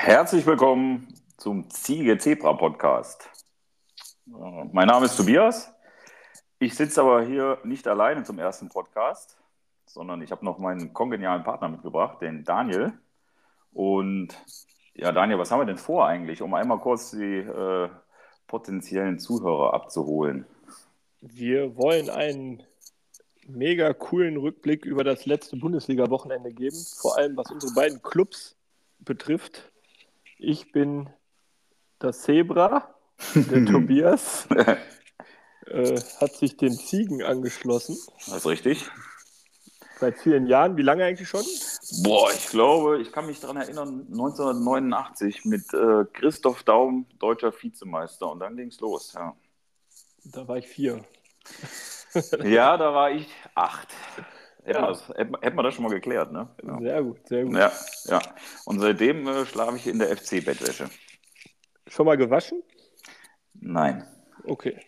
Herzlich willkommen zum Ziege Zebra Podcast. Äh, Mein Name ist Tobias. Ich sitze aber hier nicht alleine zum ersten Podcast, sondern ich habe noch meinen kongenialen Partner mitgebracht, den Daniel. Und ja, Daniel, was haben wir denn vor eigentlich, um einmal kurz die äh, potenziellen Zuhörer abzuholen? Wir wollen einen mega coolen Rückblick über das letzte Bundesliga-Wochenende geben, vor allem was unsere beiden Clubs betrifft. Ich bin das Zebra, der Tobias äh, hat sich den Ziegen angeschlossen. Das ist richtig. Seit vielen Jahren. Wie lange eigentlich schon? Boah, ich glaube, ich kann mich daran erinnern, 1989 mit äh, Christoph Daum, deutscher Vizemeister. Und dann ging es los. Ja. Da war ich vier. ja, da war ich acht. Hätten, Ja. das, hätten, hätten wir das schon mal geklärt, ne? Genau. Sehr gut, sehr gut. Ja, ja. Und seitdem äh, schlafe ich in der FC-Bettwäsche. Schon mal gewaschen? Nein, Okay,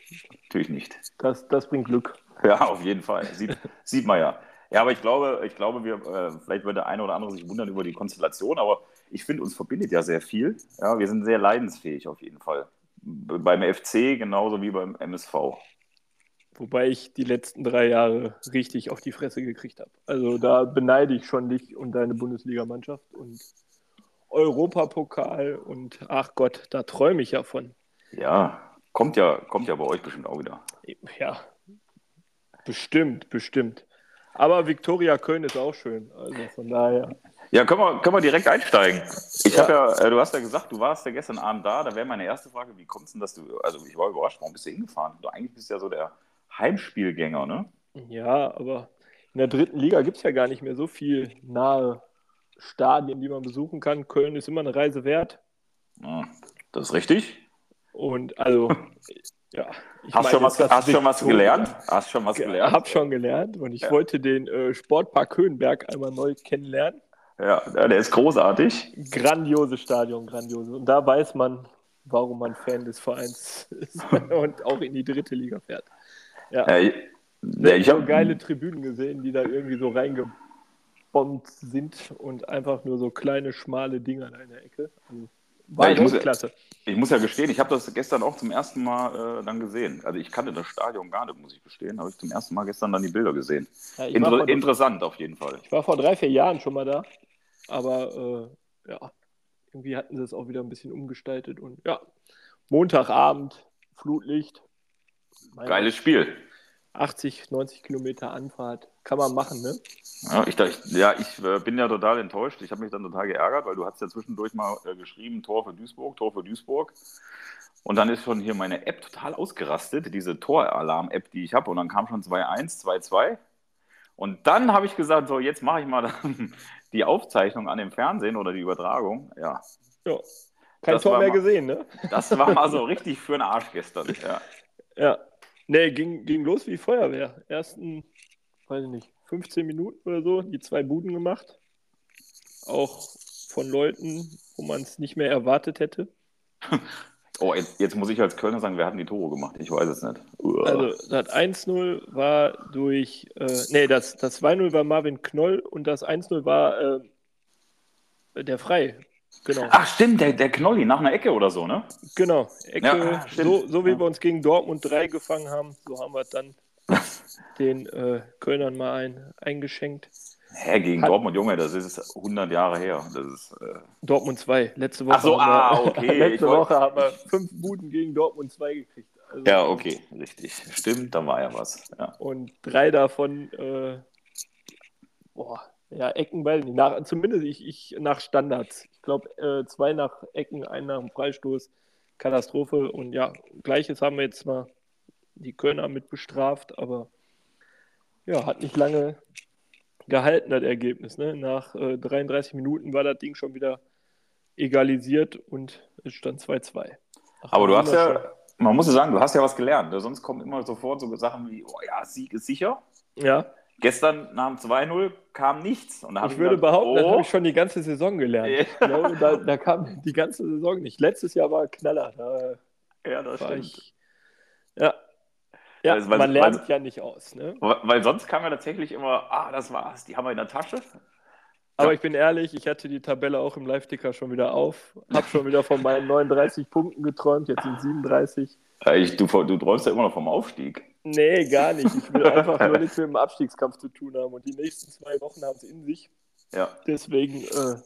natürlich nicht. das, das bringt Glück. Ja, auf jeden Fall. Sieht, sieht man ja. Ja, aber ich glaube, ich glaube, wir, äh, vielleicht wird der eine oder andere sich wundern über die Konstellation, aber ich finde, uns verbindet ja sehr viel. Ja, wir sind sehr leidensfähig auf jeden Fall. Beim FC genauso wie beim MSV. Wobei ich die letzten drei Jahre richtig auf die Fresse gekriegt habe. Also da beneide ich schon dich und deine Bundesligamannschaft und Europapokal und ach Gott, da träume ich ja von. Ja, kommt ja, kommt ja bei euch bestimmt auch wieder. Ja, bestimmt, bestimmt. Aber Viktoria Köln ist auch schön. Also von daher. Ja, können wir, können wir direkt einsteigen. Ich Ja. habe ja, äh, du hast ja gesagt, du warst ja gestern Abend da. Da wäre meine erste Frage, wie kommt es denn, dass du, also ich war überrascht, warum bist du hingefahren? Du eigentlich bist ja so der Heimspielgänger, ne? Ja, aber in der dritten Liga gibt es ja gar nicht mehr so viel nahe Stadien, die man besuchen kann. Köln ist immer eine Reise wert. Ja, das ist richtig. Und also, ja. Ich Hast, meine schon was, hast schon was gelernt? Hast schon was gelernt? Hab schon gelernt und ich Ja. wollte den äh, Sportpark Höhenberg einmal neu kennenlernen. Ja, der ist großartig. Grandioses Stadion, grandiose. Und da weiß man, warum man Fan des Vereins ist und auch in die dritte Liga fährt. Ja, ich, ja, ich so habe geile Tribünen gesehen, die da irgendwie so reingebombt sind und einfach nur so kleine, schmale Dinger in der Ecke. Also, war Ja, ich muss- klasse. Ich muss ja gestehen, ich habe das gestern auch zum ersten Mal äh, dann gesehen. Also ich kannte das Stadion gar nicht, muss ich gestehen. Habe ich zum ersten Mal gestern dann die Bilder gesehen. Ja, Inter vor, interessant auf jeden Fall. ich war vor drei, vier Jahren schon mal da, aber äh, ja, irgendwie hatten sie es auch wieder ein bisschen umgestaltet und ja, Montagabend, Flutlicht. Geiles Spiel. 80, 90 Kilometer Anfahrt. Kann man machen, ne? Ja, ich, ja, ich äh, bin ja total enttäuscht. Ich habe mich dann total geärgert, weil du hast ja zwischendurch mal äh, geschrieben, Tor für Duisburg, Tor für Duisburg. Und dann ist schon hier meine App total ausgerastet, diese Toralarm-App, die ich habe. Und dann kam schon 2-1, 2-2. Und dann habe ich gesagt, so, jetzt mache ich mal die Aufzeichnung an dem Fernsehen oder die Übertragung. Ja, Ja. Kein Das Tor mehr mal- gesehen, ne? das war mal so richtig für den Arsch gestern. Ja. Ja. Nee, ging, ging los wie Feuerwehr. Ersten, weiß ich nicht, 15 Minuten oder so, die zwei Buden gemacht. Auch von Leuten, wo man es nicht mehr erwartet hätte. Oh, jetzt, jetzt muss ich als Kölner sagen, wer hat denn die Tore gemacht? Ich weiß es nicht. Uah. Also das 1-0 war durch, äh, nee, das, das 2-0 war Marvin Knoll und das 1-0 war äh, der Frei. Genau. Ach, stimmt, der, der Knolli nach einer Ecke oder so, ne? Genau, Ecke, Ja, so, so wie Ja. wir uns gegen Dortmund 3 gefangen haben, so haben wir dann den äh, Kölnern mal ein, eingeschenkt. Hä, gegen Hat- Dortmund, Junge, das ist 100 Jahre her. Das ist, äh, Dortmund 2, letzte Woche. Ach so, ah, wir, okay, letzte wollt- Woche haben wir fünf Buden gegen Dortmund 2 gekriegt. Also, ja, okay, richtig. Stimmt, da war ja was. Ja. Und drei davon, äh, ja, Ecken, weiß ich nicht. Nach, zumindest ich, ich nach Standards. Ich glaube, äh, zwei nach Ecken, ein nach dem Freistoß. Katastrophe. Und ja, gleiches haben wir jetzt mal die Kölner mit bestraft, aber ja, hat nicht lange gehalten, das Ergebnis. Ne? Nach äh, 33 Minuten war das Ding schon wieder egalisiert und es stand 2-2. Ach, Aber du hast ja, man muss ja sagen, du hast ja was gelernt. ne? Sonst kommen immer sofort so Sachen wie, oh ja, Sieg ist sicher. Ja, Gestern nach dem 2-0 kam nichts. Und ich würde gedacht, behaupten, das oh, habe ich schon die ganze Saison gelernt. Glaube, da, da kam die ganze Saison nicht. Letztes Jahr war Knaller. Da Ja, das stimmt. ich. Ja. Ja, Also, weil- man lernt weil- ja nicht aus. Ne? Weil sonst kam ja tatsächlich immer, ah, das war's, die haben wir in der Tasche. Aber ich bin ehrlich, ich hatte die Tabelle auch im Live-Ticker schon wieder auf. Hab schon wieder von meinen 39 Punkten geträumt, jetzt sind 37. Ich, du, du träumst ja immer noch vom Aufstieg. Nee, gar nicht. Ich will einfach nur nichts mit dem Abstiegskampf zu tun haben. Und die nächsten zwei Wochen haben es in sich. Ja. Deswegen, äh,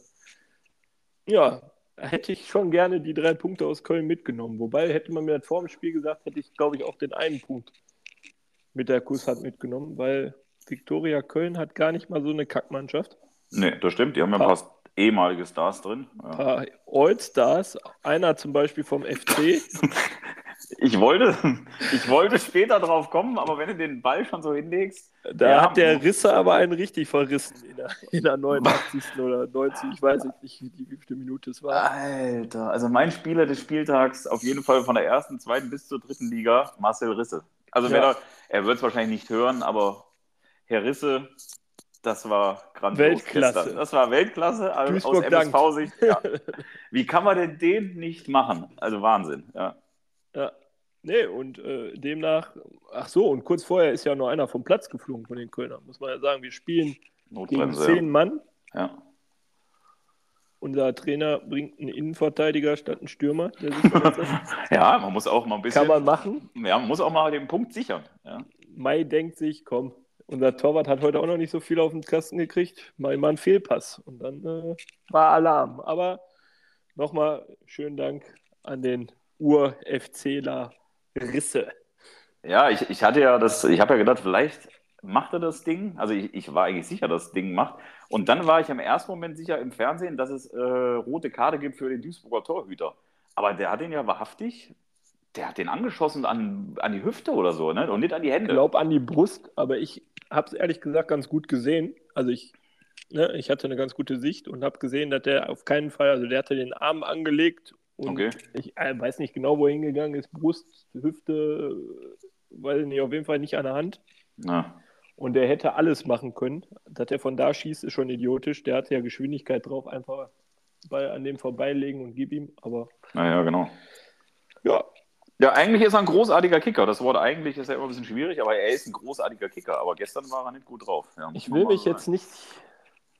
ja, hätte ich schon gerne die drei Punkte aus Köln mitgenommen. Wobei, hätte man mir das vor dem Spiel gesagt, hätte ich, glaube ich, auch den einen Punkt mit der Kusshand mitgenommen, weil Viktoria Köln hat gar nicht mal so eine Kackmannschaft. Nee, das stimmt. Die haben ja ein paar ehemalige Stars drin. Ein ja. paar All-Stars. Einer zum Beispiel vom FC. Ich wollte, ich wollte später drauf kommen, aber wenn du den Ball schon so hinlegst. Da ja, hat der Risse aber einen richtig verrissen in der, in der 89. oder 90. Ich weiß nicht, wie, wie viele Minute es war. Alter, also mein Spieler des Spieltags auf jeden Fall von der ersten, zweiten bis zur dritten Liga, Marcel Risse. Also ja. er, er wird es wahrscheinlich nicht hören, aber Herr Risse, das war grandios. Weltklasse. Gestern. Das war Weltklasse also aus MSV-Sicht. Ja. Wie kann man denn den nicht machen? Also Wahnsinn, ja. Ja. Nee, und äh, demnach, ach so, und kurz vorher ist ja noch einer vom Platz geflogen von den Kölnern, muss man ja sagen. Wir spielen gegen zehn Mann. Ja. Unser Trainer bringt einen Innenverteidiger statt einen Stürmer. ja, man muss auch mal ein bisschen. Kann man machen. Ja, man muss auch mal den Punkt sichern. Ja. Mai denkt sich, komm, unser Torwart hat heute auch noch nicht so viel auf den Kasten gekriegt. Mal mal einen Fehlpass. Und dann äh, war Alarm. Aber nochmal schönen Dank an den Ur-FCler Risse. Ja, ich, ich hatte ja das, ich habe ja gedacht, vielleicht macht er das Ding. Also ich, ich war eigentlich sicher, dass das Ding macht. Und dann war ich im ersten Moment sicher im Fernsehen, dass es äh, rote Karte gibt für den Duisburger Torhüter. Aber der hat den ja wahrhaftig, der hat den angeschossen an, an die Hüfte oder so, ne? Und nicht an die Hände. Ich glaube an die Brust, aber ich habe es ehrlich gesagt ganz gut gesehen. Also ich, ne, ich hatte eine ganz gute Sicht und habe gesehen, dass der auf keinen Fall, also der hatte den Arm angelegt und okay. ich äh, weiß nicht genau, wo er hingegangen ist. Brust, Hüfte, weiß ich nicht, auf jeden Fall nicht an der Hand. Na. Und der hätte alles machen können. Dass er von da schießt, ist schon idiotisch. Der hatte ja Geschwindigkeit drauf, einfach bei, an dem vorbeilegen und gib ihm. Aber. Naja, genau. Ja. Ja, eigentlich ist er ein großartiger Kicker. Das Wort eigentlich ist ja immer ein bisschen schwierig, aber er ist ein großartiger Kicker. Aber gestern war er nicht gut drauf. Ja, ich will mich jetzt nicht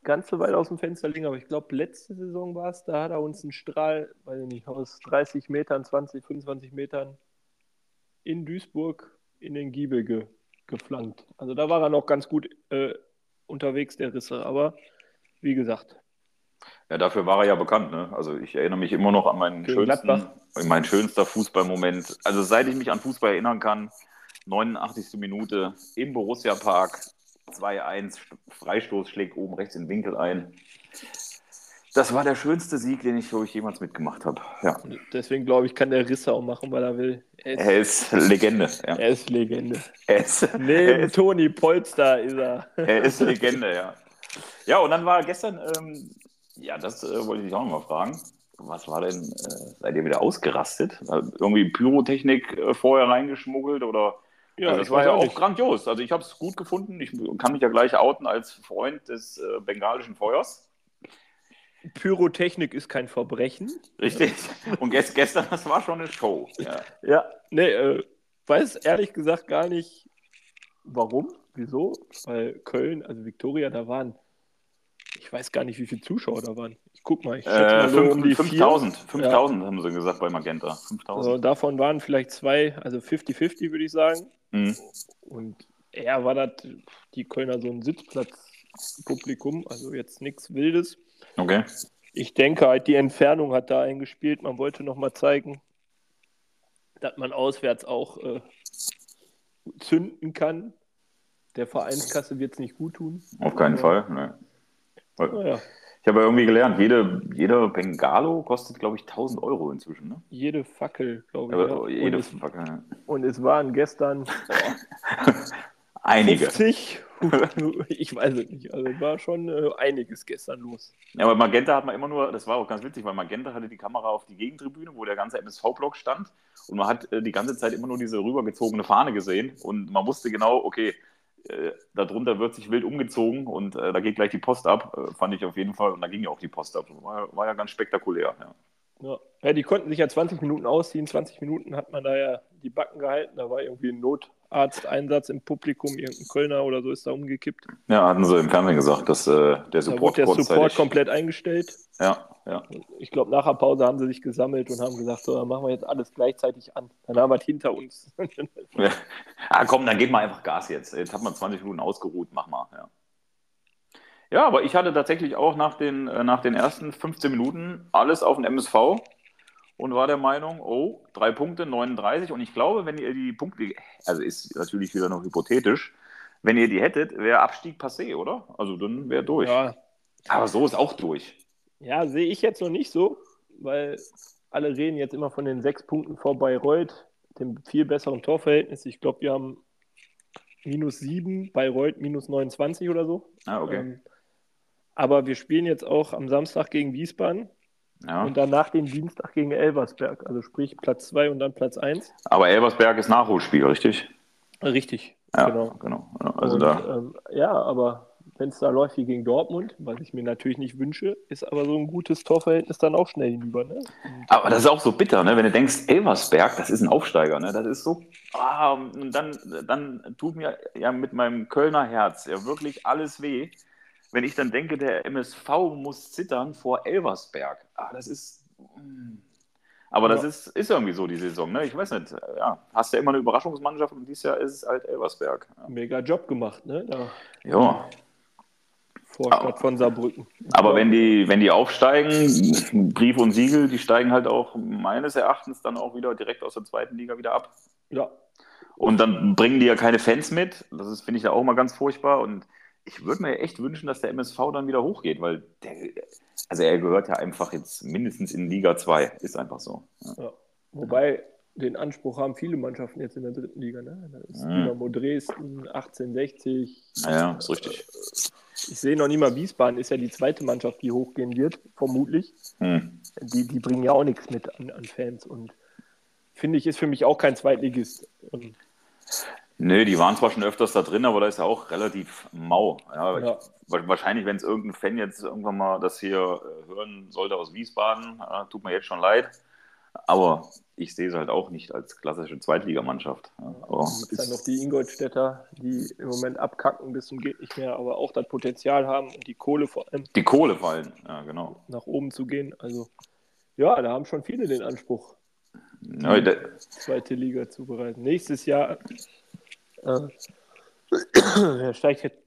ganz so weit aus dem Fenster legen, aber ich glaube, letzte Saison war es, da hat er uns einen Strahl, weiß ich nicht, aus 30 Metern, 20, 25 Metern in Duisburg in den Giebel ge geflankt. Also da war er noch ganz gut äh, unterwegs, der Risse. Aber wie gesagt. Ja, dafür war er ja bekannt. Ne? Also ich erinnere mich immer noch an meinen schönsten, mein schönster Fußballmoment. Also seit ich mich an Fußball erinnern kann, 89. Minute im Borussia Park, 2-1, Freistoß schlägt oben rechts in den Winkel ein. Das war der schönste Sieg, den ich, ich jemals mitgemacht habe. Ja. Deswegen glaube ich, kann der Risse auch machen, weil er will. Er ist, er ist Legende. Ja. Er ist Legende. Er ist, Neben er ist, Toni Polster ist er. Er ist Legende, ja. Ja, und dann war gestern, ähm, ja, das äh, wollte ich dich auch noch mal fragen. Was war denn, äh, seid ihr wieder ausgerastet? Irgendwie Pyrotechnik äh, vorher reingeschmuggelt oder? Ja, also das war ja auch nicht. grandios. Also ich habe es gut gefunden. Ich kann mich ja gleich outen als Freund des äh, bengalischen Feuers. Pyrotechnik ist kein Verbrechen. Richtig. Und gestern, das war schon eine Show. Ja, ja nee, äh, weiß ehrlich gesagt gar nicht, warum, wieso. Weil Köln, also Viktoria, da waren, ich weiß gar nicht, wie viele Zuschauer da waren. Ich guck mal, ich schätze äh, mal so um die 5000. 5000 ja. haben sie gesagt bei Magenta. 5000. Also davon waren vielleicht zwei, also 50-50 würde ich sagen. Mhm. Und er war das, die Kölner so ein Sitzplatzpublikum, also jetzt nichts Wildes. Okay. Ich denke halt, die Entfernung hat da eingespielt. Man wollte nochmal zeigen, dass man auswärts auch äh, zünden kann. Der Vereinskasse wird es nicht gut tun. Auf keinen Fall, ne. Ja. Ich habe ja irgendwie gelernt, jede, jeder Bengalo kostet, glaube ich, 1000 Euro inzwischen. Ne? Jede Fackel, glaube ich. Ja, jede und Fackel. Es, und es waren gestern Einige. 50, ich weiß es nicht. Also war schon äh, einiges gestern los. Ja, aber Magenta hat man immer nur, das war auch ganz witzig, weil Magenta hatte die Kamera auf die Gegentribüne, wo der ganze MSV-Block stand. Und man hat äh, die ganze Zeit immer nur diese rübergezogene Fahne gesehen. Und man wusste genau, okay, äh, darunter wird sich wild umgezogen und äh, da geht gleich die Post ab. Äh, fand ich auf jeden Fall. Und da ging ja auch die Post ab. War, war ja ganz spektakulär. Ja. Ja. ja, die konnten sich ja 20 Minuten ausziehen. 20 Minuten hat man da ja die Backen gehalten. Da war irgendwie ein Not, Arzteinsatz im Publikum, irgendein Kölner oder so ist da umgekippt. Ja, hatten sie im Fernsehen gesagt, dass äh, der Support, da wurde der Support komplett eingestellt. Ja, ja. Ich glaube, nach der Pause haben sie sich gesammelt und haben gesagt, so, dann machen wir jetzt alles gleichzeitig an. Dann haben wir es hinter uns. ja. Ah, komm, dann geht mal einfach Gas jetzt. Jetzt hat man 20 Minuten ausgeruht, mach mal. Ja. Ja, aber ich hatte tatsächlich auch nach den, äh, nach den ersten 15 Minuten alles auf den MSV und war der Meinung, oh, drei Punkte, 39. Und ich glaube, wenn ihr die Punkte, also ist natürlich wieder noch hypothetisch, wenn ihr die hättet, wäre Abstieg passé, oder? Also dann wäre durch. Ja. Aber so ist auch durch. Ja, sehe ich jetzt noch nicht so, weil alle reden jetzt immer von den sechs Punkten vor Bayreuth, dem viel besseren Torverhältnis. Ich glaube, wir haben minus sieben, Bayreuth minus 29 oder so. Ah, okay. Ähm, aber wir spielen jetzt auch am Samstag gegen Wiesbaden. Ja. Und danach den Dienstag gegen Elversberg. Also sprich Platz 2 und dann Platz 1. Aber Elversberg ist Nachholspiel, richtig? Richtig, ja, genau. genau. Also und, da. Ähm, ja, aber wenn es da läuft wie gegen Dortmund, was ich mir natürlich nicht wünsche, ist aber so ein gutes Torverhältnis dann auch schnell hinüber. Ne? aber das ist auch so bitter, ne? wenn du denkst, Elversberg, das ist ein Aufsteiger. Ne? Das ist so. Ah, und dann, dann tut mir ja mit meinem Kölner Herz ja wirklich alles weh wenn ich dann denke, der MSV muss zittern vor Elversberg. Ah, das ist. Hm. Aber ja. das ist, ist irgendwie so die Saison, ne? Ich weiß nicht. Ja, hast ja immer eine Überraschungsmannschaft und dieses Jahr ist es halt Elversberg. Ja. Mega Job gemacht, ne? Da. Ja. Vorstadt von Saarbrücken. Aber wenn die, wenn die aufsteigen, Brief und Siegel, die steigen halt auch meines Erachtens dann auch wieder direkt aus der zweiten Liga wieder ab. Ja. Und dann bringen die ja keine Fans mit. Das finde ich ja auch mal ganz furchtbar. Und ich würde mir echt wünschen, dass der MSV dann wieder hochgeht, weil der, also er gehört ja einfach jetzt mindestens in Liga 2. Ist einfach so. Ja. Ja. Wobei den Anspruch haben viele Mannschaften jetzt in der dritten Liga. Ne? Da ist mhm. Dynamo Dresden, 1860. Ja, ist richtig. Äh, ich sehe noch nicht mal Wiesbaden, ist ja die zweite Mannschaft, die hochgehen wird, vermutlich. Mhm. Die, die bringen ja auch nichts mit an, an Fans und finde ich, ist für mich auch kein Zweitligist. Nö, die waren zwar schon öfters da drin, aber da ist ja auch relativ mau. Ja, ja. Ich, wahrscheinlich, wenn es irgendein Fan jetzt irgendwann mal das hier äh, hören sollte aus Wiesbaden, äh, tut mir jetzt schon leid. Aber ich sehe es halt auch nicht als klassische Zweitligamannschaft. Ja, aber es gibt dann noch die Ingolstädter, die im Moment abkacken bis zum geht nicht mehr, aber auch das Potenzial haben und die Kohle vor allem. Die Kohle fallen, ja, genau. Nach oben zu gehen. Also, ja, da haben schon viele den Anspruch, ja, die zweite Liga zu bereiten. Nächstes Jahr er steigt jetzt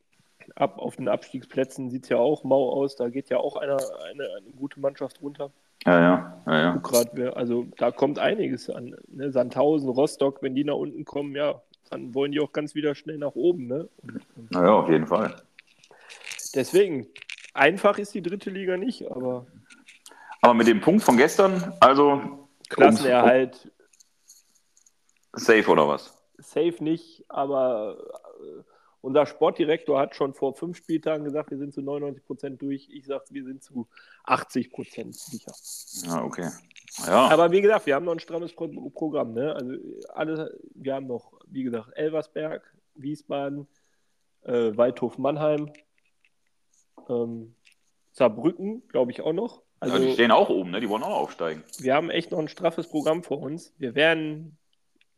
ab auf den Abstiegsplätzen, sieht es ja auch mau aus. Da geht ja auch eine, eine, eine gute Mannschaft runter. Ja, ja. ja, ja. Grad, also da kommt einiges an. Ne? Sandhausen, Rostock, wenn die nach unten kommen, ja, dann wollen die auch ganz wieder schnell nach oben. Ne? Und, und naja, auf jeden Fall. Deswegen, einfach ist die dritte Liga nicht, aber. Aber mit dem Punkt von gestern, also. Klassenerhalt. Safe oder was? Safe nicht, aber äh, unser Sportdirektor hat schon vor fünf Spieltagen gesagt, wir sind zu 99 Prozent durch. Ich sage, wir sind zu 80 Prozent sicher. Ja, okay. Ja. Aber wie gesagt, wir haben noch ein strammes Pro Programm. Ne? Also alle, wir haben noch, wie gesagt, Elversberg, Wiesbaden, äh, Waldhof Mannheim, ähm, Saarbrücken, glaube ich auch noch. Also, ja, die stehen auch oben, ne? die wollen auch aufsteigen. Wir haben echt noch ein straffes Programm vor uns. Wir werden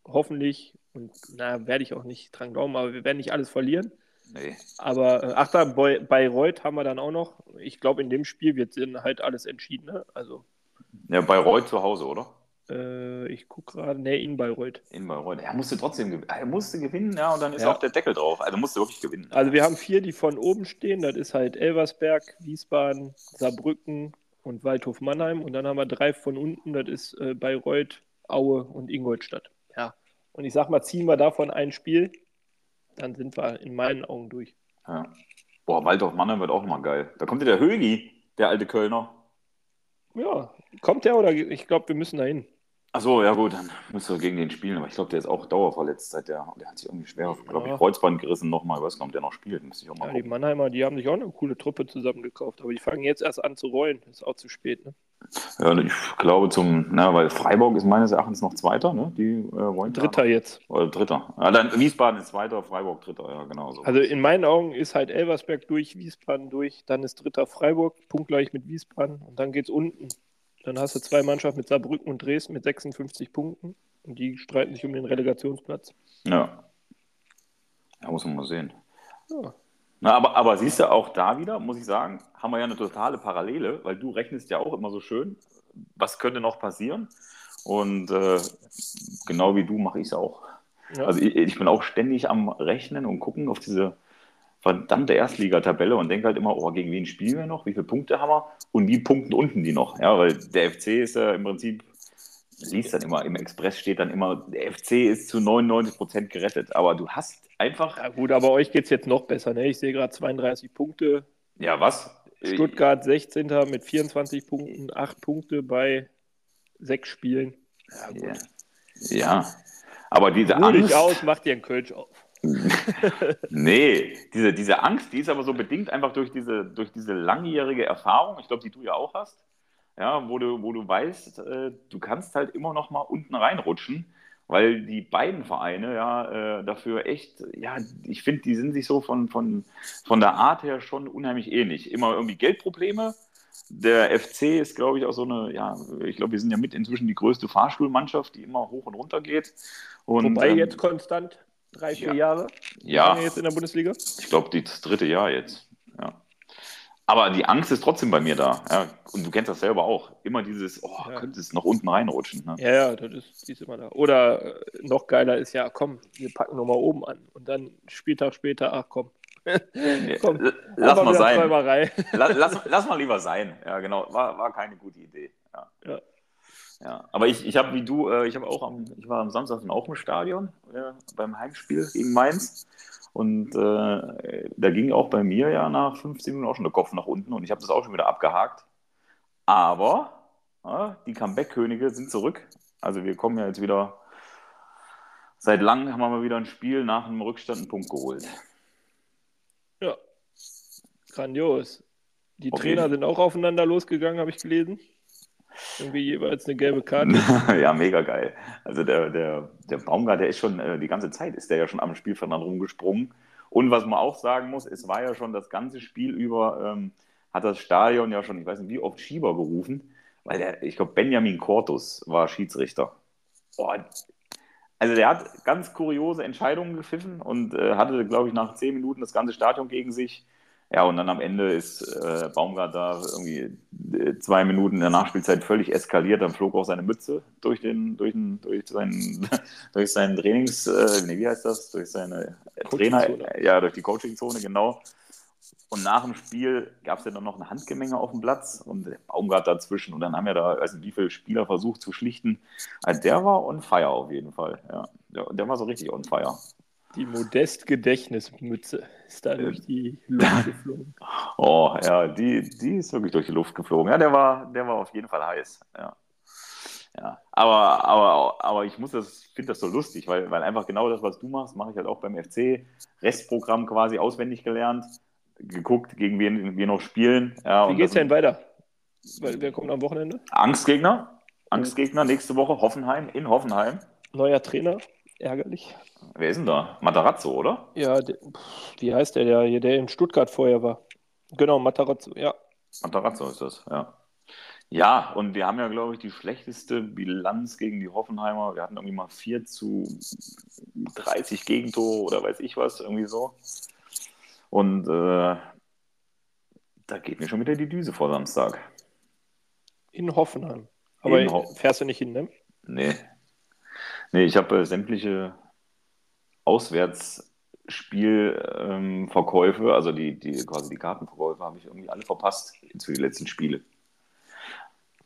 hoffentlich und na, werde ich auch nicht dran glauben, aber wir werden nicht alles verlieren. Nee. Aber äh, ach da, bei Bayreuth haben wir dann auch noch. Ich glaube, in dem Spiel wird dann halt alles entschieden. Ne? Also, ja, Bayreuth zu Hause, oder? Äh, ich gucke gerade, ne, in Bayreuth. In Bayreuth. Er musste trotzdem gewinnen. Er musste gewinnen, ja, und dann ist ja. auch der Deckel drauf. Also musste wirklich gewinnen. Also wir haben vier, die von oben stehen. Das ist halt Elversberg, Wiesbaden, Saarbrücken und Waldhof Mannheim. Und dann haben wir drei von unten. Das ist äh, Bayreuth, Aue und Ingolstadt. Und ich sag mal, ziehen wir davon ein Spiel, dann sind wir in meinen Augen durch. Ja. Boah, Waldorf Mannheim wird auch mal geil. Da kommt ja der Högi, der alte Kölner. Ja, kommt der oder ich glaube, wir müssen da hin. Achso, ja gut, dann müssen wir gegen den spielen. Aber ich glaube, der ist auch dauerverletzt. Seit der, der hat sich irgendwie schwer, glaube ich, Kreuzband gerissen nochmal. Ich weiß gar nicht, ob der noch spielt. Müsste ich auch mal ja, die Mannheimer, die haben sich auch eine coole Truppe zusammengekauft. Aber die fangen jetzt erst an zu rollen. Ist auch zu spät, ne? Ja, ich glaube zum, na, weil Freiburg ist meines Erachtens noch Zweiter, ne? Die äh, wollen Dritter jetzt. Oder Dritter. Ja, dann Wiesbaden ist Zweiter, Freiburg Dritter, ja, genau so. Also in meinen Augen ist halt Elversberg durch, Wiesbaden durch, dann ist Dritter Freiburg, punktgleich mit Wiesbaden und dann geht's unten dann hast du zwei Mannschaften mit Saarbrücken und Dresden mit 56 Punkten und die streiten sich um den Relegationsplatz. Ja. Ja, muss man mal sehen. Ja. Na, aber, aber siehst du, auch da wieder, muss ich sagen, haben wir ja eine totale Parallele, weil du rechnest ja auch immer so schön, was könnte noch passieren. Und äh, genau wie du mache ich es auch. Ja. Also ich, ich, bin auch ständig am Rechnen und gucken auf diese verdammte Erstligatabelle und denke halt immer, oh, gegen wen spielen wir noch, wie viele Punkte haben wir und wie punkten unten die noch. Ja, weil der FC ist ja im Prinzip, liest dann immer, im Express steht dann immer, der FC ist zu 99 Prozent gerettet. Aber du hast einfach. Ja, gut, aber euch geht es jetzt noch besser. Ne? Ich sehe gerade 32 Punkte. Ja, was? Stuttgart 16. mit 24 Punkten, 8 Punkte bei 6 Spielen. Ja, gut. ja. aber diese Ruh Angst. aus, macht dir einen Kölsch auf. nee, diese, diese Angst, die ist aber so bedingt einfach durch diese, durch diese langjährige Erfahrung, ich glaube, die du ja auch hast, ja, wo du, wo du weißt, äh, du kannst halt immer noch mal unten reinrutschen, weil die beiden Vereine ja äh, dafür echt, ja, ich finde, die sind sich so von, von, von der Art her schon unheimlich ähnlich. Immer irgendwie Geldprobleme. Der FC ist, glaube ich, auch so eine, ja, ich glaube, wir sind ja mit inzwischen die größte Fahrschulmannschaft, die immer hoch und runter geht. Und, Wobei ähm, jetzt konstant drei, vier ja. Jahre? Ja. Jetzt in der Bundesliga? Ich glaube, das dritte Jahr jetzt. Ja. Aber die Angst ist trotzdem bei mir da. Ja. Und du kennst das selber auch. Immer dieses, oh, ja. könnte es noch unten reinrutschen. Ne? Ja, ja, das ist, die ist immer da. Oder äh, noch geiler ist ja, komm, wir packen nochmal oben an. Und dann Spieltag später, ach komm. komm lass mal sein. Lass, lass, lass, mal lieber sein. Ja, genau. War, war keine gute Idee. Ja. Ja. Aber ich, ich habe wie du, äh, ich habe auch am, ich war am Samstag auch im Stadion äh, beim Heimspiel gegen Mainz. Und äh, da ging auch bei mir ja nach 15 Minuten auch schon der Kopf nach unten und ich habe das auch schon wieder abgehakt. Aber ja, die Comeback-Könige sind zurück. Also wir kommen ja jetzt wieder, seit langem haben wir mal wieder ein Spiel nach einem Rückstand einen Punkt geholt. Ja, grandios. Die okay. Trainer sind auch aufeinander losgegangen, habe ich gelesen. Irgendwie jeweils eine gelbe Karte. ja, mega geil. Also der, der, der Baumgart, der ist schon äh, die ganze Zeit, ist der ja schon am Spielfeld rumgesprungen. Und was man auch sagen muss, es war ja schon das ganze Spiel über, ähm, hat das Stadion ja schon, ich weiß nicht wie oft, Schieber gerufen, weil der, ich glaube, Benjamin Cortus war Schiedsrichter. Boah, also der hat ganz kuriose Entscheidungen gepfiffen und äh, hatte, glaube ich, nach zehn Minuten das ganze Stadion gegen sich. Ja, und dann am Ende ist äh, Baumgart da irgendwie äh, zwei Minuten in der Nachspielzeit völlig eskaliert. Dann flog auch seine Mütze durch den, durch den, durch seinen, durch seinen Trainings, äh, nee, wie heißt das? Durch seine Trainer, ja, durch die Coachingzone, genau. Und nach dem Spiel gab es ja dann noch eine Handgemenge auf dem Platz und Baumgart dazwischen. Und dann haben ja da, nicht, wie viele Spieler versucht zu schlichten. Also der war on fire auf jeden Fall. Ja, der, der war so richtig on fire. Die Modest-Gedächtnismütze ist da durch die Luft geflogen. Oh, ja, die, die ist wirklich durch die Luft geflogen. Ja, der war, der war auf jeden Fall heiß. Ja. Ja, aber, aber, aber ich muss das, finde das so lustig, weil, weil einfach genau das, was du machst, mache ich halt auch beim FC. Restprogramm quasi auswendig gelernt, geguckt, gegen wen wir noch spielen. Ja, Wie geht's denn weiter? Wer kommt am Wochenende? Angstgegner. Angstgegner nächste Woche, Hoffenheim in Hoffenheim. Neuer Trainer ärgerlich. Wer ist denn da? Matarazzo, oder? Ja, der, wie heißt der, der, der in Stuttgart vorher war? Genau, Matarazzo, ja. Matarazzo ist das, ja. Ja, und wir haben ja, glaube ich, die schlechteste Bilanz gegen die Hoffenheimer. Wir hatten irgendwie mal 4 zu 30 Gegentore oder weiß ich was, irgendwie so. Und äh, da geht mir schon wieder die Düse vor Samstag. In Hoffenheim. Aber in Ho fährst du nicht hin, ne? Nee, Nee, ich habe äh, sämtliche Auswärtsspielverkäufe, ähm, also die, die quasi die Kartenverkäufe, habe ich irgendwie alle verpasst für die letzten Spiele.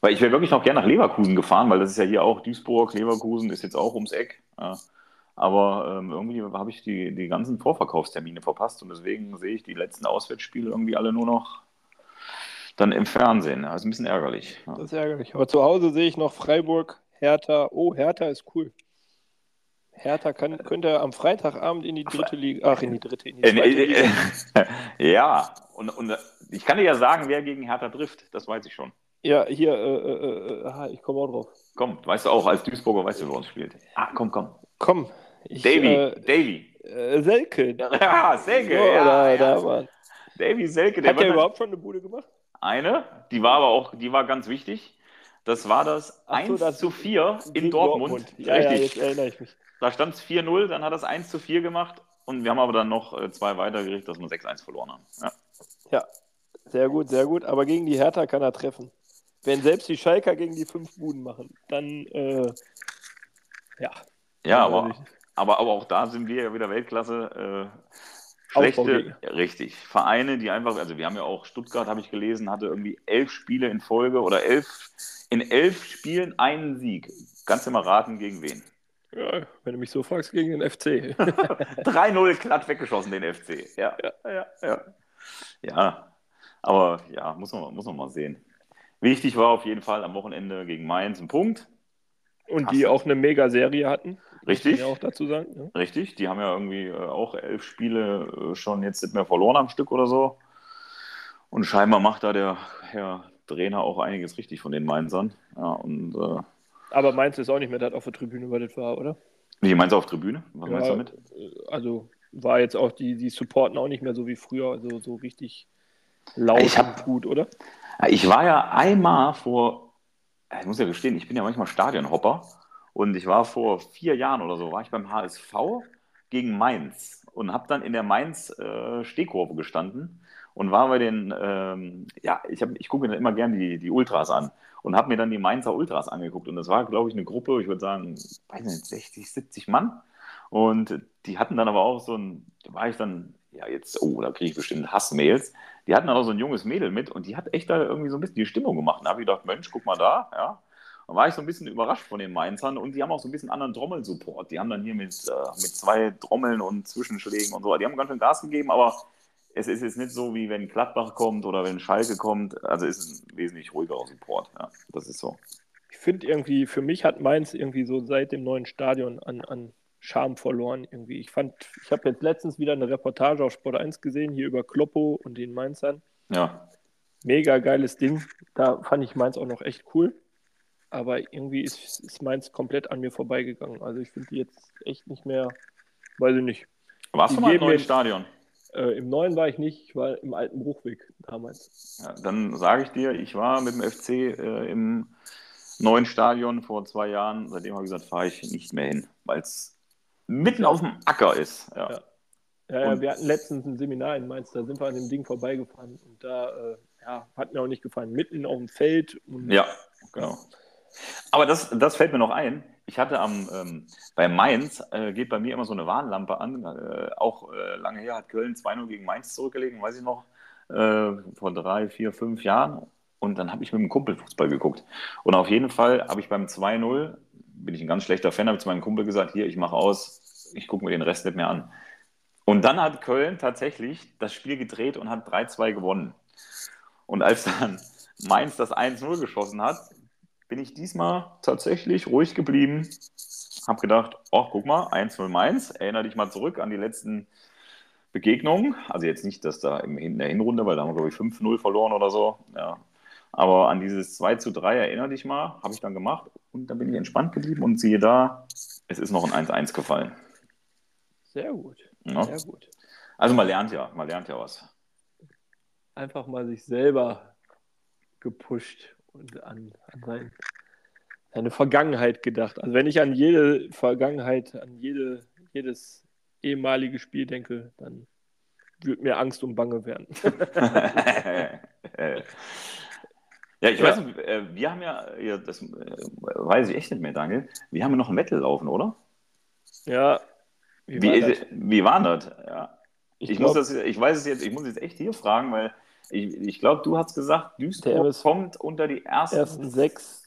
Weil ich wäre wirklich noch gerne nach Leverkusen gefahren, weil das ist ja hier auch Duisburg, Leverkusen ist jetzt auch ums Eck. Ja. Aber ähm, irgendwie habe ich die, die ganzen Vorverkaufstermine verpasst und deswegen sehe ich die letzten Auswärtsspiele irgendwie alle nur noch dann im Fernsehen. Das ist ein bisschen ärgerlich. Ja. Das ist ärgerlich. Aber zu Hause sehe ich noch Freiburg, Hertha. Oh, Hertha ist cool. Hertha kann, könnte am Freitagabend in die dritte Liga, ach, in die dritte, in die zweite Liga. ja, und, und ich kann dir ja sagen, wer gegen Hertha trifft, das weiß ich schon. Ja, hier, äh, äh, äh, ich komme auch drauf. Komm, weißt du auch, als Duisburger weißt du, wer uns spielt. Ah, komm, komm. Komm. Ich, Davy, äh, Davy. Äh, Selke. Ja, Selke, so, ja, da, ja. Da, Davy Selke. Der Hat der überhaupt schon eine Bude gemacht? Eine, die war aber auch, die war ganz wichtig. Das war das so, 1 das zu 4 in Dortmund. Dortmund. Ja, Richtig. Ja, jetzt erinnere ich mich. Da stand es 4-0, dann hat er es 1 zu 4 gemacht und wir haben aber dann noch äh, zwei weitergerichtet, dass wir 6-1 verloren haben. Ja. ja, sehr gut, sehr gut. Aber gegen die Hertha kann er treffen. Wenn selbst die Schalker gegen die fünf Buden machen, dann äh, ja. Ja, aber, aber, aber auch da sind wir ja wieder Weltklasse. Äh, schlechte, richtig. Vereine, die einfach, also wir haben ja auch Stuttgart, habe ich gelesen, hatte irgendwie elf Spiele in Folge oder elf, in elf Spielen einen Sieg. Kannst du mal raten, gegen wen? Ja, wenn du mich so fragst, gegen den FC. 3-0 glatt weggeschossen, den FC. Ja, ja, ja. Ja, ja aber ja, muss man, muss man mal sehen. Wichtig war auf jeden Fall am Wochenende gegen Mainz ein Punkt. Und die auch eine Mega-Serie hatten. Richtig. Ich auch dazu sagen. Ja. Richtig. Die haben ja irgendwie äh, auch elf Spiele äh, schon jetzt nicht mehr verloren am Stück oder so. Und scheinbar macht da der Herr Trainer auch einiges richtig von den Mainzern. Ja, und, äh, Aber Mainz ist auch nicht mehr das auf der Tribüne, weil das war, oder? Wie meinst du auf Tribüne? Was ja, meinst du damit? Äh, also war jetzt auch, die, die supporten auch nicht mehr so wie früher, also so richtig laut ich hab, gut, oder? Ich war ja einmal vor ich muss ja gestehen, ich bin ja manchmal Stadionhopper und ich war vor vier Jahren oder so, war ich beim HSV gegen Mainz und habe dann in der Mainz-Stehkurve äh, gestanden und war bei den, ähm, ja, ich, ich gucke mir dann immer gerne die, die Ultras an und habe mir dann die Mainzer Ultras angeguckt und das war, glaube ich, eine Gruppe, ich würde sagen, weiß nicht, 60, 70 Mann und die hatten dann aber auch so ein, da war ich dann, ja jetzt, oh, da kriege ich bestimmt Hassmails, die hatten dann auch so ein junges Mädel mit und die hat echt da irgendwie so ein bisschen die Stimmung gemacht. Da habe ich gedacht, Mensch, guck mal da, ja. Dann war ich so ein bisschen überrascht von den Mainzern und die haben auch so ein bisschen anderen Trommelsupport. Die haben dann hier mit, äh, mit zwei Trommeln und Zwischenschlägen und so, die haben ganz schön Gas gegeben, aber es ist jetzt nicht so, wie wenn Gladbach kommt oder wenn Schalke kommt. Also es ist ein wesentlich ruhigerer Support. Ja, das ist so. Ich finde irgendwie, für mich hat Mainz irgendwie so seit dem neuen Stadion an, an Charme verloren irgendwie. Ich fand, ich habe jetzt letztens wieder eine Reportage auf Sport 1 gesehen, hier über Kloppo und den Mainzern. Ja. Mega geiles Ding. Da fand ich Mainz auch noch echt cool. Aber irgendwie ist, ist Mainz komplett an mir vorbeigegangen. Also ich finde die jetzt echt nicht mehr, weiß ich nicht. Warst die du mal im neuen Stadion? Äh, Im neuen war ich nicht, ich war im alten Bruchweg damals. Ja, dann sage ich dir, ich war mit dem FC äh, im neuen Stadion vor zwei Jahren. Seitdem habe ich gesagt, fahre ich nicht mehr hin, weil es mitten auf dem Acker ist. Ja. ja. Ja, ja, wir hatten letztens ein Seminar in Mainz, da sind wir an dem Ding vorbeigefahren und da äh, ja, hat mir auch nicht gefallen. Mitten auf dem Feld. ja, genau. Aber das, das fällt mir noch ein. Ich hatte am ähm, bei Mainz äh, geht bei mir immer so eine Warnlampe an. Äh, auch äh, lange her hat Köln 2-0 gegen Mainz zurückgelegen, weiß ich noch, äh, vor drei, vier, fünf Jahren. Und dann habe ich mit dem Kumpel Fußball geguckt. Und auf jeden Fall habe ich beim 2-0 bin ich ein ganz schlechter Fan, habe zu meinem Kumpel gesagt, hier, ich mache aus, ich gucke mir den Rest nicht mehr an. Und dann hat Köln tatsächlich das Spiel gedreht und hat 3-2 gewonnen. Und als dann Mainz das 1-0 geschossen hat, bin ich diesmal tatsächlich ruhig geblieben. Habe gedacht, oh, guck mal, 1-0 Mainz, erinnere dich mal zurück an die letzten Begegnungen. Also jetzt nicht, dass da in der Hinrunde, weil da haben wir, glaube ich, 5-0 verloren oder so. Ja, aber an dieses 2 zu 3 erinnere dich mal, habe ich dann gemacht und dann bin ich entspannt geblieben und siehe da, es ist noch ein 1-1 gefallen. Sehr gut. Ja? Sehr gut. Also man lernt ja, man lernt ja was. Einfach mal sich selber gepusht an, an sein, seine Vergangenheit gedacht. Also wenn ich an jede Vergangenheit, an jede, jedes ehemalige Spiel denke, dann wird mir Angst und Bange werden. Ja, ich ja. weiß nicht, äh, wir haben ja, das äh, weiß ich echt nicht mehr, Daniel, wir haben ja noch ein Metal laufen, oder? Ja. Wie, wie, war, das? wie war das? Ja. Ich, ich glaub, muss das, ich weiß es jetzt, ich muss jetzt echt hier fragen, weil ich, ich glaube, du hast gesagt, Duisburg kommt unter die ersten, ersten sechs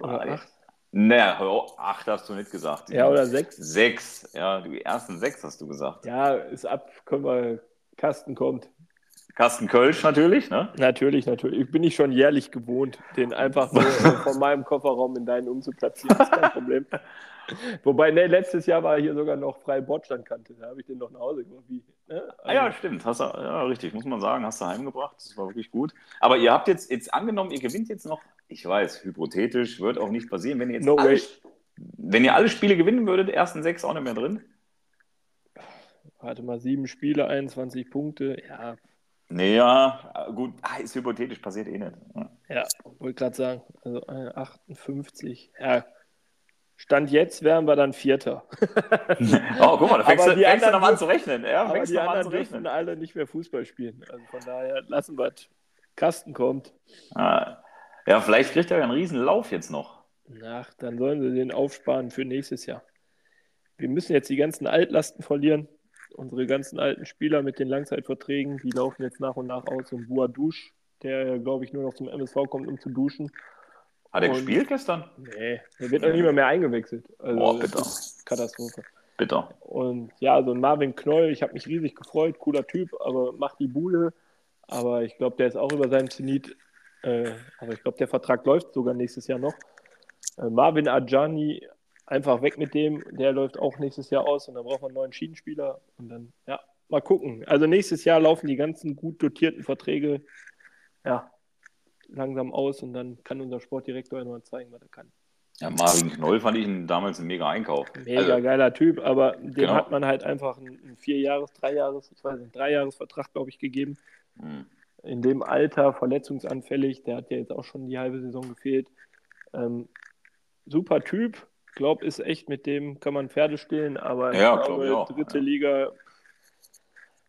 oder acht. Ne, acht hast du nicht gesagt. Ja, oder sechs? Sechs, ja, die ersten sechs hast du gesagt. Ja, ist ab, können wir, Kasten kommt. Carsten Kölsch natürlich, ne? Natürlich, natürlich. Ich bin ich schon jährlich gewohnt, den einfach so von meinem Kofferraum in deinen umzuplatzieren. Das ist kein Problem. Wobei, ne, letztes Jahr war hier sogar noch freie Bordstandkante. Da habe ich den noch nach Hause gemacht. Wie, ne? also, ah ja, stimmt. Hast du, ja, richtig, muss man sagen, hast du heimgebracht. Das war wirklich gut. Aber ihr habt jetzt, jetzt angenommen, ihr gewinnt jetzt noch, ich weiß, hypothetisch, wird auch nicht passieren, wenn ihr jetzt no alle, wenn ihr alle Spiele gewinnen würdet, ersten sechs auch nicht mehr drin. Warte mal, sieben Spiele, 21 Punkte. Ja, naja, gut, ah, ist hypothetisch, passiert eh nicht. Ja, wollte gerade sagen, also 58, ja, Stand jetzt wären wir dann Vierter. oh, guck mal, da fängst, du, fängst du nochmal an zu rechnen. Ja, aber die anderen dürfen alle nicht mehr Fußball spielen. Also von daher lassen wir es. Kasten kommt. Ah, ja, vielleicht kriegt er ja einen riesen Lauf jetzt noch. Ach, dann sollen sie den aufsparen für nächstes Jahr. Wir müssen jetzt die ganzen Altlasten verlieren. Unsere ganzen alten Spieler mit den Langzeitverträgen, die laufen jetzt nach und nach aus. Und Boadouche, der, glaube ich, nur noch zum MSV kommt, um zu duschen. Hat er und, gespielt gestern? Nee, der wird auch nicht mehr, eingewechselt. Also, Boah, bitter. Katastrophe. Bitter. Und ja, so also ein Marvin Knoll, ich habe mich riesig gefreut, cooler Typ, aber macht die Bude. Aber ich glaube, der ist auch über seinen Zenit. Äh, aber ich glaube, der Vertrag läuft sogar nächstes Jahr noch. Äh, Marvin Adjani, einfach weg mit dem. Der läuft auch nächstes Jahr aus und dann braucht man einen neuen Schienenspieler. Und dann, ja, mal gucken. Also nächstes Jahr laufen die ganzen gut dotierten Verträge ja, langsam aus und dann kann unser Sportdirektor ja mal zeigen, was er kann. Ja, Marvin Knoll fand ich damals ein mega Einkauf. Mega also, geiler Typ, aber dem genau. hat man halt einfach einen, einen Vierjahres-, Dreijahres-, ich weiß nicht, Dreijahresvertrag, glaube ich, gegeben. Mhm. In dem Alter, verletzungsanfällig, der hat ja jetzt auch schon die halbe Saison gefehlt. Ähm, super Typ, glaube, ist echt mit dem kann man Pferde stehlen, aber ja, ich glaube, glaub dritte ja. Liga.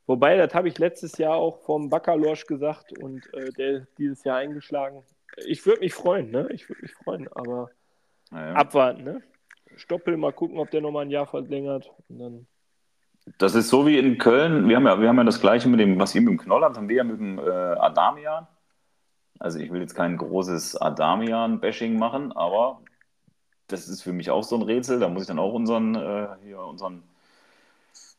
Wobei, das habe ich letztes Jahr auch vom Baccalorsch gesagt und äh, der dieses Jahr eingeschlagen. Ich würde mich freuen, ne? Ich würde mich freuen, aber ja. abwarten, ne? Stoppel, mal gucken, ob der nochmal ein Jahr verlängert. Das ist so wie in Köln. Wir haben ja, wir haben ja das Gleiche mit dem, was ihr mit dem Knoll habt, haben wir ja mit dem äh, Adamian. Also ich will jetzt kein großes Adamian-Bashing machen, aber das ist für mich auch so ein Rätsel. Da muss ich dann auch unseren, äh, hier, unseren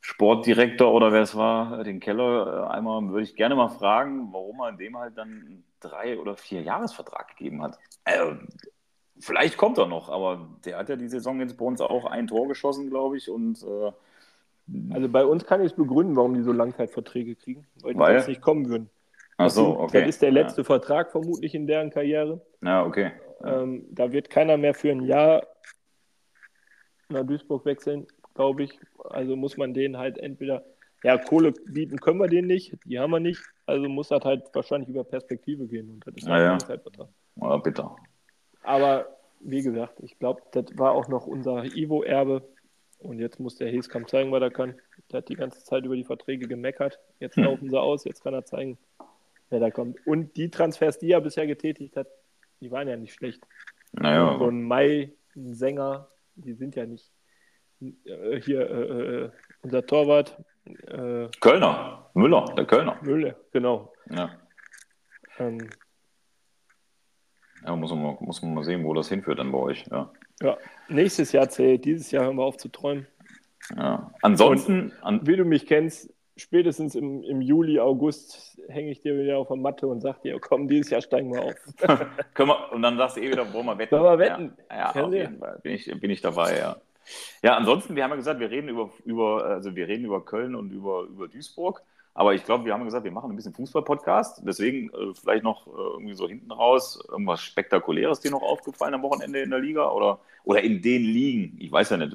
Sportdirektor oder wer es war, den Keller, äh, einmal würde ich gerne mal fragen, warum er dem halt dann einen drei- oder vier Jahresvertrag gegeben hat. Also, vielleicht kommt er noch, aber der hat ja die Saison jetzt bei uns auch ein Tor geschossen, glaube ich, und äh, also bei uns kann ich es begründen, warum die so Langzeitverträge kriegen, weil die weil? jetzt nicht kommen würden. Ach so, okay. Das ist der letzte ja. Vertrag vermutlich in deren Karriere. Ja, okay. Ähm, da wird keiner mehr für ein Jahr nach Duisburg wechseln, glaube ich. Also muss man denen halt entweder, ja, Kohle bieten können wir denen nicht, die haben wir nicht. Also muss das halt wahrscheinlich über Perspektive gehen. Und das ist halt ja, ein Langzeitvertrag. Ja, bitter. Aber wie gesagt, ich glaube, das war auch noch unser Ivo-Erbe. Und jetzt muss der Heskamp zeigen, was er kann. Der hat die ganze Zeit über die Verträge gemeckert. Jetzt hm. laufen sie aus, jetzt kann er zeigen, wer da kommt. Und die Transfers, die er bisher getätigt hat, die waren ja nicht schlecht. Naja. So ein Mai, ein Sänger, die sind ja nicht äh, hier äh, äh unser Torwart. Äh, Kölner, Müller, der Kölner. Müller, genau. Ja. Ähm, ja, muss man, mal, muss man mal sehen, wo das hinführt dann bei euch. Ja, ja nächstes Jahr zählt. Dieses Jahr hören wir auf zu träumen. Ja. Ansonsten. An wie du mich kennst, spätestens im, im Juli, August hänge ich dir wieder auf der Matte und sag dir, komm, dieses Jahr steigen wir auf. Können wir, und dann sagst du eh wieder, wollen wir wetten? Wollen wir wetten? Ja, ja auf jeden Fall. Bin ich, bin ich dabei, ja. Ja, ansonsten, wir haben ja gesagt, wir reden über, über, also wir reden über Köln und über, über Duisburg. Aber ich glaube, wir haben gesagt, wir machen ein bisschen Fußball-Podcast. Deswegen äh, vielleicht noch äh, irgendwie so hinten raus irgendwas Spektakuläres dir noch aufgefallen am Wochenende in der Liga oder, oder in den Ligen. Ich weiß ja nicht.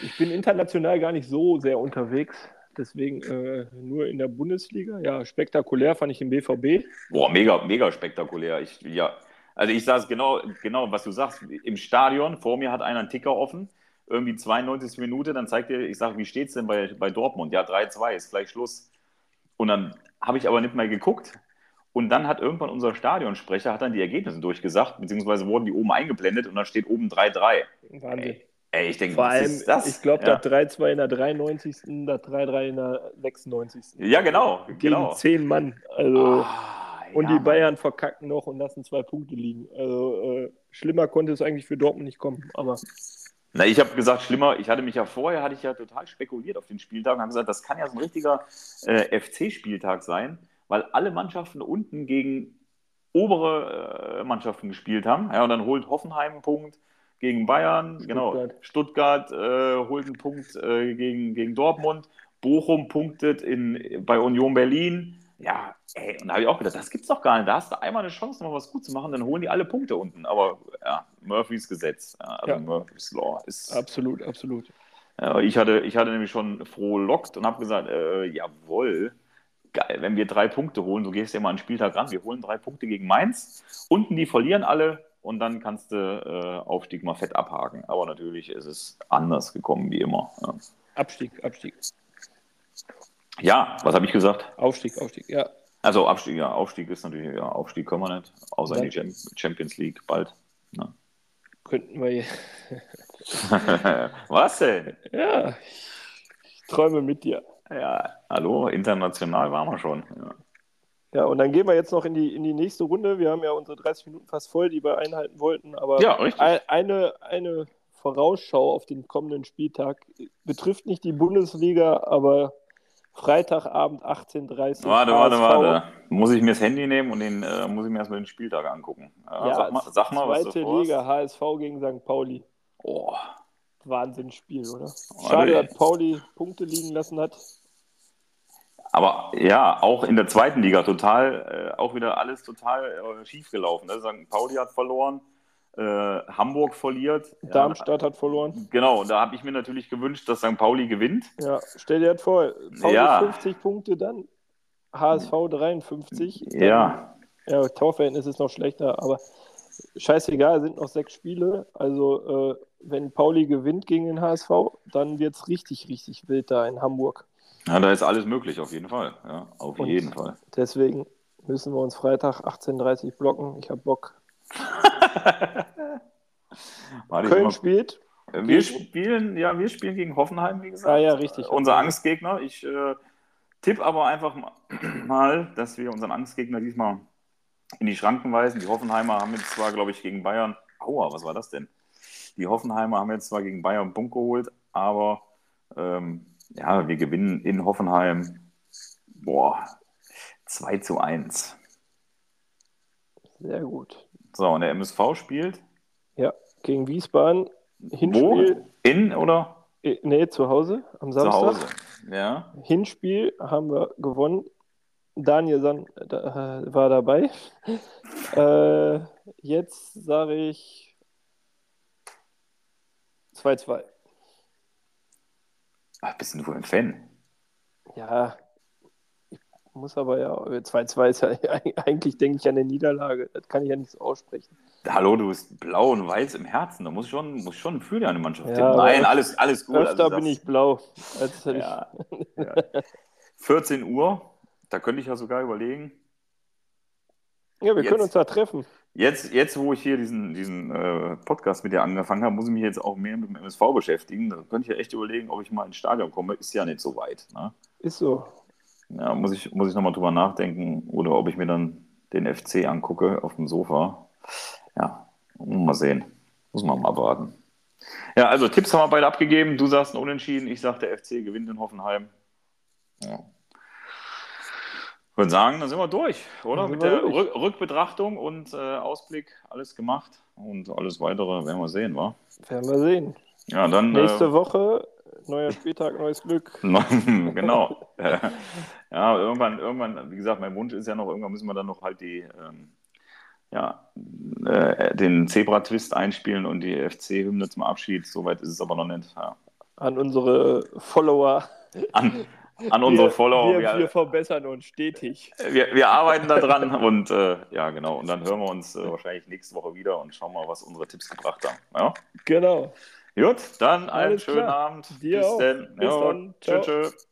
Ich bin international gar nicht so sehr unterwegs. Deswegen äh, nur in der Bundesliga. Ja, spektakulär fand ich im BVB. Boah, mega, mega spektakulär. Ich, ja, also ich saß genau, genau, was du sagst, im Stadion. Vor mir hat einer einen Ticker offen irgendwie 92 Minute, dann zeigt er, ich sage, wie steht es denn bei, bei Dortmund? Ja, 3-2, ist gleich Schluss. Und dann habe ich aber nicht mehr geguckt. Und dann hat irgendwann unser Stadionsprecher hat dann die Ergebnisse durchgesagt, beziehungsweise wurden die oben eingeblendet und dann steht oben 3-3. Wahnsinn. Ey, ich denke, Vor was allem, ist das? Ich glaube, ja. das 3-2 in der 93., das 3-3 in der 96. Ja, genau. Gegen genau. zehn Mann. Also, ah, und ja, die Bayern verkacken noch und lassen zwei Punkte liegen. Also äh, schlimmer konnte es eigentlich für Dortmund nicht kommen. Aber na, ich habe gesagt, schlimmer, ich hatte mich ja vorher, hatte ich ja total spekuliert auf den Spieltag und habe gesagt, das kann ja so ein richtiger äh, FC-Spieltag sein, weil alle Mannschaften unten gegen obere äh, Mannschaften gespielt haben. Ja, und dann holt Hoffenheim einen Punkt gegen Bayern, genau. Stuttgart. Stuttgart äh, holt einen Punkt äh, gegen, gegen Dortmund, Bochum punktet in, bei Union Berlin. Ja, ey, und da habe ich auch gedacht, das gibt's doch gar nicht. Da hast du einmal eine Chance, noch was gut zu machen, dann holen die alle Punkte unten. Aber ja, Murphys Gesetz, ja, also ja. Murphys Law ist. Absolut, absolut. Ja, ich, hatte, ich hatte nämlich schon frohlockt und habe gesagt, äh, jawohl, geil, wenn wir drei Punkte holen, so gehst du ja mal einen Spieltag ran, wir holen drei Punkte gegen Mainz. Unten, die verlieren alle, und dann kannst du äh, Aufstieg mal fett abhaken. Aber natürlich ist es anders gekommen wie immer. Ja. Abstieg, Abstieg. Ja, was habe ich gesagt? Aufstieg, Aufstieg, ja. Also Abstieg, ja, Aufstieg ist natürlich, ja, Aufstieg können wir nicht, außer in die Champions League bald. Ne? Könnten wir hier. was denn? Ja, ich träume mit dir. Ja, hallo, international waren wir schon. Ja. Ja, und dann gehen wir jetzt noch in die, in die nächste Runde. Wir haben ja unsere 30 Minuten fast voll, die wir einhalten wollten. Aber ja, ein, eine, eine Vorausschau auf den kommenden Spieltag betrifft nicht die Bundesliga, aber Freitagabend 18.30 Uhr. Warte, warte, warte. Muss ich mir das Handy nehmen und den, äh, muss ich mir erstmal den Spieltag angucken. Ja, ja, sag mal, sag mal zweite was du Liga, HSV gegen St. Pauli. Oh. Wahnsinnsspiel, oder? Schade, dass Pauli Punkte liegen lassen hat. Aber ja, auch in der zweiten Liga total, äh, auch wieder alles total äh, schief gelaufen. Ne? St. Pauli hat verloren, äh, Hamburg verliert. Darmstadt ja, hat verloren. Genau, da habe ich mir natürlich gewünscht, dass St. Pauli gewinnt. Ja, stell dir das vor, Pauli ja. 50 Punkte, dann HSV 53. Dann, ja. Ja, Torverhältnis ist noch schlechter, aber scheißegal, sind noch sechs Spiele. Also, äh, wenn Pauli gewinnt gegen den HSV, dann wird es richtig, richtig wild da in Hamburg. Ja, da ist alles möglich, auf jeden Fall. Ja, auf Und jeden Fall. Deswegen müssen wir uns Freitag 18.30 Uhr blocken. Ich habe Bock. Köln spielt. Wir spielen, ja, wir spielen gegen Hoffenheim, wie gesagt. Ah, ja, richtig. Unser Angstgegner. Ich äh, tippe aber einfach mal, dass wir unseren Angstgegner diesmal in die Schranken weisen. Die Hoffenheimer haben jetzt zwar, glaube ich, gegen Bayern. Aua, was war das denn? Die Hoffenheimer haben jetzt zwar gegen Bayern einen Punkt geholt, aber ähm, ja, wir gewinnen in Hoffenheim. Boah, 2 zu 1. Sehr gut. So, und der MSV spielt? Ja, gegen Wiesbaden. Hinspiel. Wo? In oder? Nee, zu Hause am Samstag. Zu Hause, ja. Hinspiel haben wir gewonnen. Daniel San da, war dabei. äh, jetzt sage ich 2-2. Ach, bist du ein Fan? Ja, ich muss aber ja, 2-2 ist ja eigentlich, denke ich, an eine Niederlage. Das kann ich ja nicht so aussprechen. Hallo, du bist blau und weiß im Herzen. Da muss schon, muss schon für deine Mannschaft ja, Nein, alles, alles gut. Öfter also bin ich blau. Ja, ich... ja. 14 Uhr, da könnte ich ja sogar überlegen. Ja, wir jetzt, können uns da treffen. Jetzt, jetzt wo ich hier diesen, diesen äh, Podcast mit dir angefangen habe, muss ich mich jetzt auch mehr mit dem MSV beschäftigen. Da könnte ich ja echt überlegen, ob ich mal ins Stadion komme. Ist ja nicht so weit. Ne? Ist so. Ja, muss ich, muss ich nochmal drüber nachdenken. Oder ob ich mir dann den FC angucke auf dem Sofa. Ja, mal sehen. Muss man mal abwarten. Ja, also Tipps haben wir beide abgegeben. Du sagst ein Unentschieden, ich sage, der FC gewinnt in Hoffenheim. Ja, ich würde sagen, dann sind wir durch, oder? Mit der durch. Rückbetrachtung und äh, Ausblick alles gemacht und alles weitere werden wir sehen, wa? Werden wir sehen. Ja, dann. Nächste äh, Woche, neuer Spieltag, neues Glück. genau. ja, irgendwann, irgendwann, wie gesagt, mein Wunsch ist ja noch, irgendwann müssen wir dann noch halt die, ähm, ja, äh, den Zebra-Twist einspielen und die FC-Hymne zum Abschied. Soweit ist es aber noch nicht. Ja. An unsere Follower. An, an unsere wir, Follower. Wir, wir, verbessern uns stetig. Wir, wir arbeiten daran und äh, ja, genau. Und dann hören wir uns äh, wahrscheinlich nächste Woche wieder und schauen mal, was unsere Tipps gebracht haben. Ja? Genau. Gut, dann einen Alles schönen klar. Abend. Dir Bis dann. Bis ja, dann. Tschüss.